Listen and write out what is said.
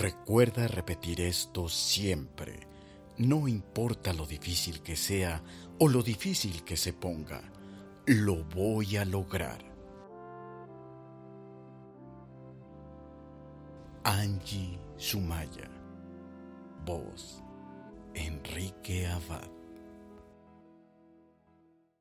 Recuerda repetir esto siempre, no importa lo difícil que sea o lo difícil que se ponga, lo voy a lograr. Angie Sumaya. Voz. Enrique Abad.